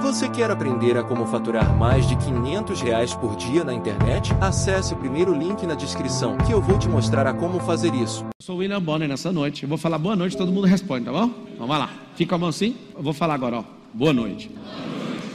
Você quer aprender a como faturar mais de 500 reais por dia na internet? Acesse o primeiro link na descrição que eu vou te mostrar a como fazer isso. Eu sou o William Bonner nessa noite. Eu vou falar boa noite, todo mundo responde, tá bom? Então vai lá. Fica a mão assim. Eu vou falar agora, ó. Boa noite.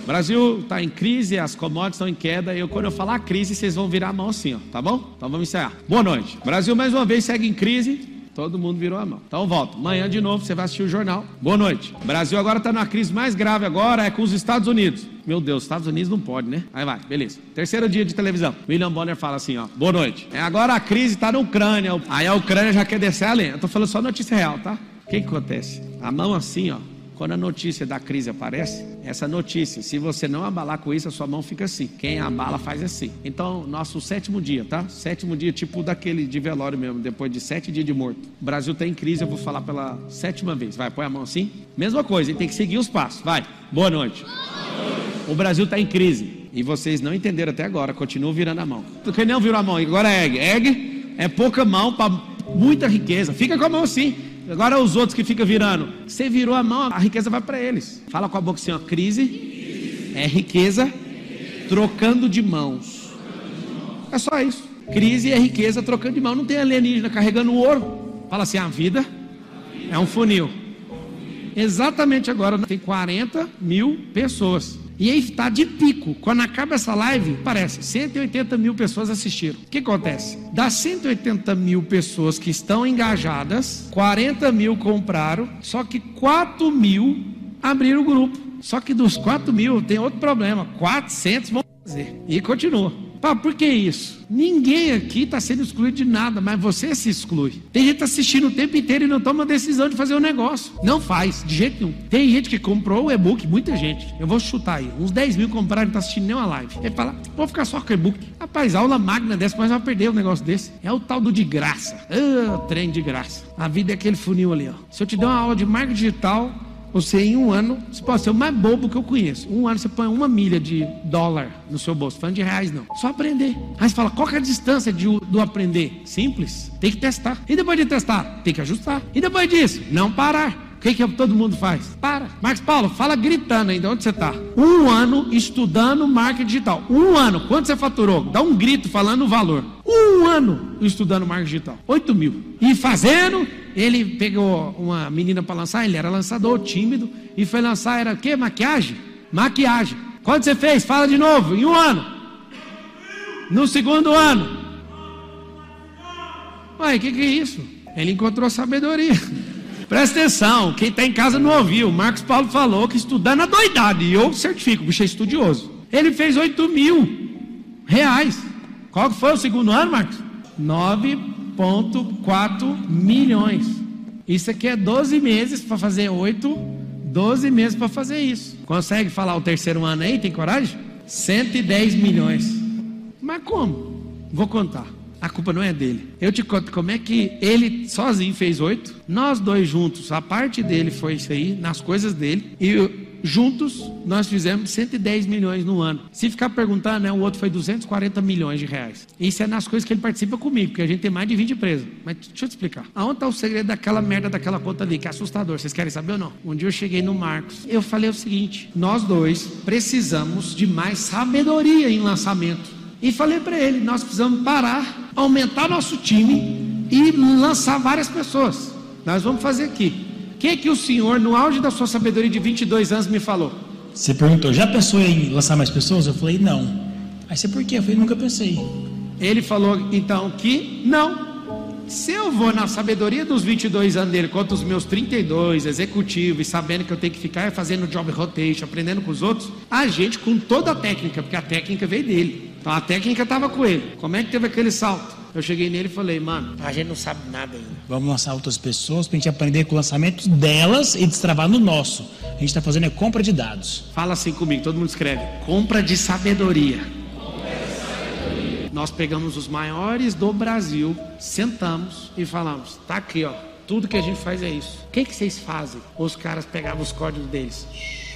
O Brasil está em crise, as commodities estão em queda. E eu, quando eu falar crise, vocês vão virar a mão assim, ó, tá bom? Então vamos encerrar. Boa noite. O Brasil mais uma vez segue em crise. Todo mundo virou a mão. Então volta. Amanhã de novo você vai assistir o jornal. Boa noite. O Brasil agora está numa crise mais grave agora, é com os Estados Unidos. Meu Deus, Estados Unidos não pode, né? Aí vai, beleza. Terceiro dia de televisão. William Bonner fala assim, ó. Boa noite. É, agora a crise está na Ucrânia. Aí a Ucrânia já quer descer a lenha. Eu tô falando só notícia real, tá? O que, que acontece? A mão assim, ó. Quando a notícia da crise aparece, essa notícia, se você não abalar com isso, a sua mão fica assim. Quem abala faz assim. Então, nosso sétimo dia, tá? Sétimo dia, tipo daquele de velório mesmo, depois de sete dias de morto. O Brasil está em crise, eu vou falar pela sétima vez. Vai, põe a mão assim. Mesma coisa, tem que seguir os passos. Vai, boa noite. O Brasil está em crise. E vocês não entenderam até agora, continuam virando a mão. Quem não virou a mão, agora é egg. Egg é pouca mão para muita riqueza. Fica com a mão assim. Agora os outros que ficam virando. Você virou a mão, a riqueza vai para eles. Fala com a boca assim, ó. Crise é riqueza trocando de mãos. É só isso. Crise é riqueza trocando de mão. Não tem alienígena carregando ouro. Fala assim, a vida é um funil. Exatamente agora tem 40 mil pessoas. E aí está de pico. Quando acaba essa live, parece 180 mil pessoas assistiram. O que acontece? Das 180 mil pessoas que estão engajadas, 40 mil compraram, só que 4 mil abriram o grupo. Só que dos 4 mil tem outro problema: 400 vão fazer. E continua. Pá, por que isso? Ninguém aqui está sendo excluído de nada, mas você se exclui. Tem gente assistindo o tempo inteiro e não toma decisão de fazer o um negócio. Não faz, de jeito nenhum. Tem gente que comprou o e-book, muita gente. Eu vou chutar aí. Uns 10 mil compraram e não está assistindo nenhuma live. Ele fala, vou ficar só com o e-book. Rapaz, aula magna dessa, mas vai perder um negócio desse. É o tal do de graça. Ah, trem de graça. A vida é aquele funil ali, ó. Se eu te der uma aula de marketing digital, você em um ano, você pode ser o mais bobo que eu conheço. Um ano você põe uma milha de dólar no seu bolso, falando de reais não. Só aprender. Aí você fala, qual é a distância de, do aprender? Simples. Tem que testar. E depois de testar, tem que ajustar. E depois disso, não parar. O que, que todo mundo faz? Para. Marcos Paulo, fala gritando ainda. Onde você está? Um ano estudando marketing digital. Um ano. Quanto você faturou? Dá um grito falando o valor. Um ano estudando marketing digital. 8 mil. E fazendo, ele pegou uma menina para lançar. Ele era lançador, tímido. E foi lançar, era o quê? Maquiagem? Maquiagem. Quanto você fez? Fala de novo. Em um ano. No segundo ano. Ué, o que, que é isso? Ele encontrou sabedoria. Presta atenção, quem está em casa não ouviu. Marcos Paulo falou que estudando a doidade. E eu certifico, o bicho é estudioso. Ele fez 8 mil reais. Qual foi o segundo ano, Marcos? 9,4 milhões. Isso aqui é 12 meses para fazer 8, 12 meses para fazer isso. Consegue falar o terceiro ano aí? Tem coragem? 110 milhões. Mas como? Vou contar. A culpa não é dele. Eu te conto como é que ele sozinho fez oito, nós dois juntos, a parte dele foi isso aí, nas coisas dele, e juntos nós fizemos 110 milhões no ano. Se ficar perguntando, né, o outro foi 240 milhões de reais. Isso é nas coisas que ele participa comigo, porque a gente tem mais de 20 empresas. Mas deixa eu te explicar. Aonde está o segredo daquela merda daquela conta ali, que é assustador? Vocês querem saber ou não? Um dia eu cheguei no Marcos, eu falei o seguinte: nós dois precisamos de mais sabedoria em lançamento. E falei para ele: nós precisamos parar, aumentar nosso time e lançar várias pessoas. Nós vamos fazer aqui. O que, que o senhor, no auge da sua sabedoria de 22 anos, me falou? Você perguntou: já pensou em lançar mais pessoas? Eu falei: não. Aí você por quê? Eu falei: nunca pensei. Ele falou então que não. Se eu vou na sabedoria dos 22 anos dele contra os meus 32, executivo, e sabendo que eu tenho que ficar fazendo job rotation, aprendendo com os outros, a gente com toda a técnica, porque a técnica veio dele. Então a técnica estava com ele. Como é que teve aquele salto? Eu cheguei nele e falei, mano, a gente não sabe nada ainda. Vamos lançar outras pessoas para a gente aprender com o lançamento delas e destravar no nosso. A gente está fazendo é compra de dados. Fala assim comigo, todo mundo escreve. Compra de sabedoria. Nós pegamos os maiores do Brasil, sentamos e falamos: tá aqui, ó. Tudo que a gente faz é isso. O que, que vocês fazem? Os caras pegavam os códigos deles.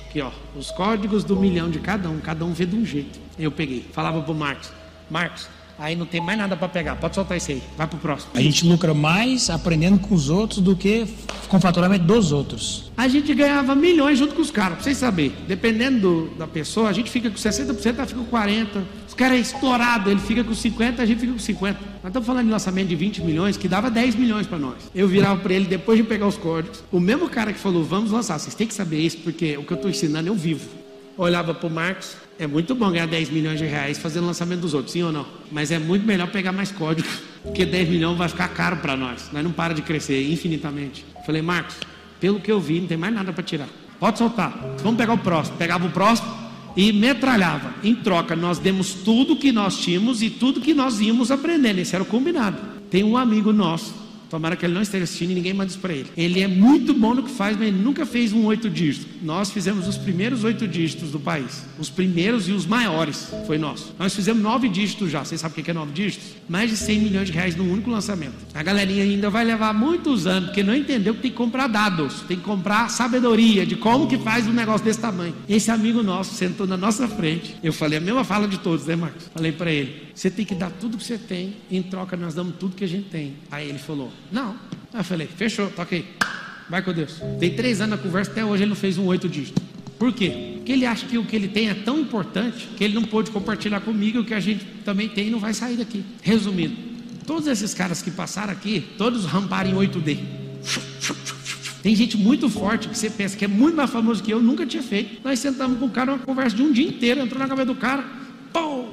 Aqui, ó. Os códigos do milhão de cada um. Cada um vê de um jeito. Eu peguei. Falava pro Marcos: Marcos, Aí não tem mais nada para pegar. Pode soltar isso aí. Vai pro próximo. A gente lucra mais aprendendo com os outros do que com o faturamento dos outros. A gente ganhava milhões junto com os caras, pra vocês saberem. Dependendo do, da pessoa, a gente fica com 60%, ela fica com 40%. Os caras é estourado, ele fica com 50%, a gente fica com 50%. Nós estamos falando de lançamento de 20 milhões, que dava 10 milhões para nós. Eu virava para ele depois de pegar os códigos. O mesmo cara que falou, vamos lançar, vocês têm que saber isso, porque o que eu estou ensinando eu vivo. Olhava pro Marcos, é muito bom ganhar 10 milhões de reais fazendo lançamento dos outros, sim ou não? Mas é muito melhor pegar mais código, porque 10 milhões vai ficar caro para nós. Nós não para de crescer infinitamente. Falei, Marcos, pelo que eu vi, não tem mais nada para tirar. Pode soltar. Vamos pegar o próximo. Pegava o próximo e metralhava. Em troca, nós demos tudo que nós tínhamos e tudo que nós íamos aprendendo. Esse era o combinado. Tem um amigo nosso Tomara que ele não esteja assistindo e ninguém manda isso para ele. Ele é muito bom no que faz, mas ele nunca fez um oito dígitos. Nós fizemos os primeiros oito dígitos do país. Os primeiros e os maiores foi nosso. Nós fizemos nove dígitos já. Vocês sabem o que é nove dígitos? Mais de 100 milhões de reais num único lançamento. A galerinha ainda vai levar muitos anos, porque não entendeu que tem que comprar dados, tem que comprar sabedoria de como que faz um negócio desse tamanho. Esse amigo nosso sentou na nossa frente. Eu falei a mesma fala de todos, né, Marcos? Falei para ele: você tem que dar tudo que você tem, em troca nós damos tudo que a gente tem. Aí ele falou: Não. Eu falei: Fechou, toca aí. Vai com Deus. Tem três anos na conversa, até hoje ele não fez um oito dígito. Por quê? Porque ele acha que o que ele tem é tão importante que ele não pôde compartilhar comigo o que a gente também tem e não vai sair daqui. Resumindo, todos esses caras que passaram aqui, todos ramparam em 8D. Tem gente muito forte que você pensa que é muito mais famoso que eu, nunca tinha feito. Nós sentamos com o cara uma conversa de um dia inteiro, entrou na cabeça do cara, pô,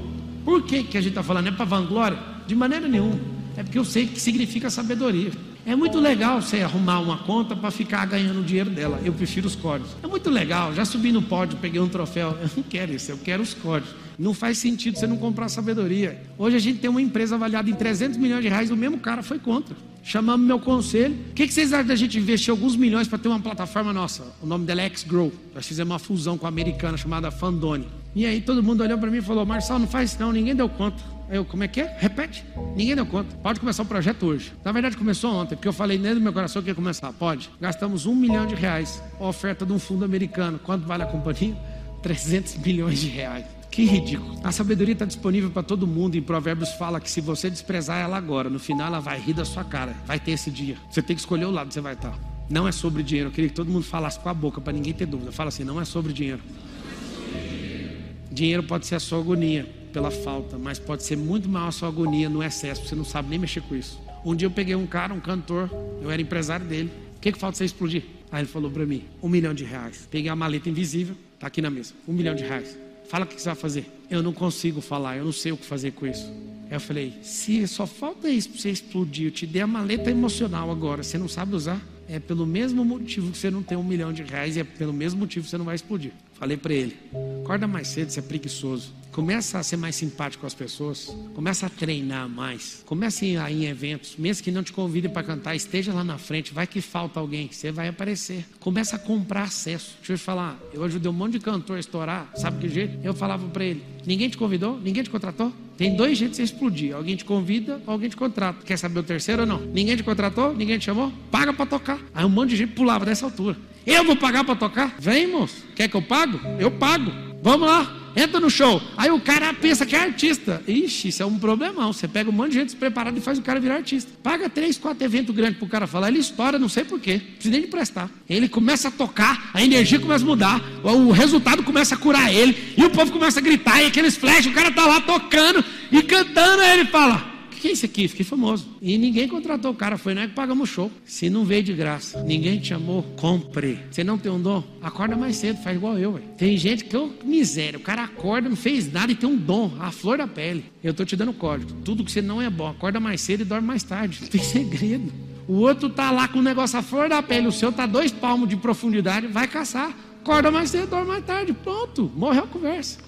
por que, que a gente está falando? É para vanglória? De maneira nenhuma. É porque eu sei que significa sabedoria. É muito legal você arrumar uma conta para ficar ganhando o dinheiro dela. Eu prefiro os códigos. É muito legal. Já subi no pódio, peguei um troféu. Eu não quero isso, eu quero os códigos. Não faz sentido você não comprar sabedoria. Hoje a gente tem uma empresa avaliada em 300 milhões de reais, o mesmo cara foi contra. Chamamos meu conselho. O que, vocês acham da gente investir alguns milhões para ter uma plataforma nossa? O nome dela é X-Grow. Nós fizemos uma fusão com a americana chamada Fandone. E aí todo mundo olhou para mim e falou: Marçal, não faz não, ninguém deu conta. Eu, como é que é? Repete. Ninguém deu conta. Pode começar o projeto hoje. Na verdade, começou ontem, porque eu falei dentro do meu coração que ia começar. Pode. Gastamos um milhão de reais. Oferta de um fundo americano. Quanto vale a companhia? 300 milhões de reais. Que ridículo. A sabedoria está disponível para todo mundo. E Provérbios fala que se você desprezar ela agora, no final ela vai rir da sua cara. Vai ter esse dia. Você tem que escolher o lado que você vai estar. Não é sobre dinheiro. Eu queria que todo mundo falasse com a boca para ninguém ter dúvida. Fala assim: não é sobre dinheiro. Dinheiro pode ser a sua agonia pela falta, mas pode ser muito maior a sua agonia no excesso, você não sabe nem mexer com isso. Um dia eu peguei um cara, um cantor, eu era empresário dele. O que, que falta você explodir? Aí ele falou para mim: um milhão de reais. Peguei a maleta invisível, tá aqui na mesa. Um milhão de reais. Fala o que você vai fazer. Eu não consigo falar, eu não sei o que fazer com isso. Aí eu falei: se só falta isso para você explodir, eu te dei a maleta emocional agora, você não sabe usar? É pelo mesmo motivo que você não tem um milhão de reais é pelo mesmo motivo que você não vai explodir. Falei para ele: acorda mais cedo, você é preguiçoso. Começa a ser mais simpático com as pessoas. Começa a treinar mais. Começa a ir em eventos. Mesmo que não te convidem para cantar, esteja lá na frente. Vai que falta alguém. Você vai aparecer. Começa a comprar acesso. Deixa eu te falar. Eu ajudei um monte de cantor a estourar. Sabe que jeito? Eu falava para ele: ninguém te convidou? Ninguém te contratou? Tem dois jeitos de você explodir. Alguém te convida ou alguém te contrata. Quer saber o terceiro ou não? Ninguém te contratou? Ninguém te chamou? Paga para tocar. Aí um monte de gente pulava dessa altura. Eu vou pagar para tocar? Vem, moço. Quer que eu pago? Eu pago. Vamos lá. Entra no show. Aí o cara pensa que é artista. Ixi, isso é um problemão. Você pega um monte de gente despreparada e faz o cara virar artista. Paga três, quatro eventos grandes pro cara falar. Ele estoura, não sei porquê. Precisa nem de prestar. Ele começa a tocar, a energia começa a mudar, o resultado começa a curar ele, e o povo começa a gritar, e aqueles flash, o cara tá lá tocando e cantando, aí ele fala: que, que é isso aqui? Fiquei famoso. E ninguém contratou o cara, foi nós que pagamos o show. Se não veio de graça, ninguém te chamou, compre. Você não tem um dom? Acorda mais cedo, faz igual eu. Véio. Tem gente que eu, miséria, o cara acorda, não fez nada e tem um dom, a flor da pele. Eu tô te dando código. Tudo que você não é bom, acorda mais cedo e dorme mais tarde. Não tem segredo. O outro tá lá com o negócio a flor da pele, o seu tá dois palmos de profundidade, vai caçar. Acorda mais cedo, dorme mais tarde. Pronto, morreu a conversa.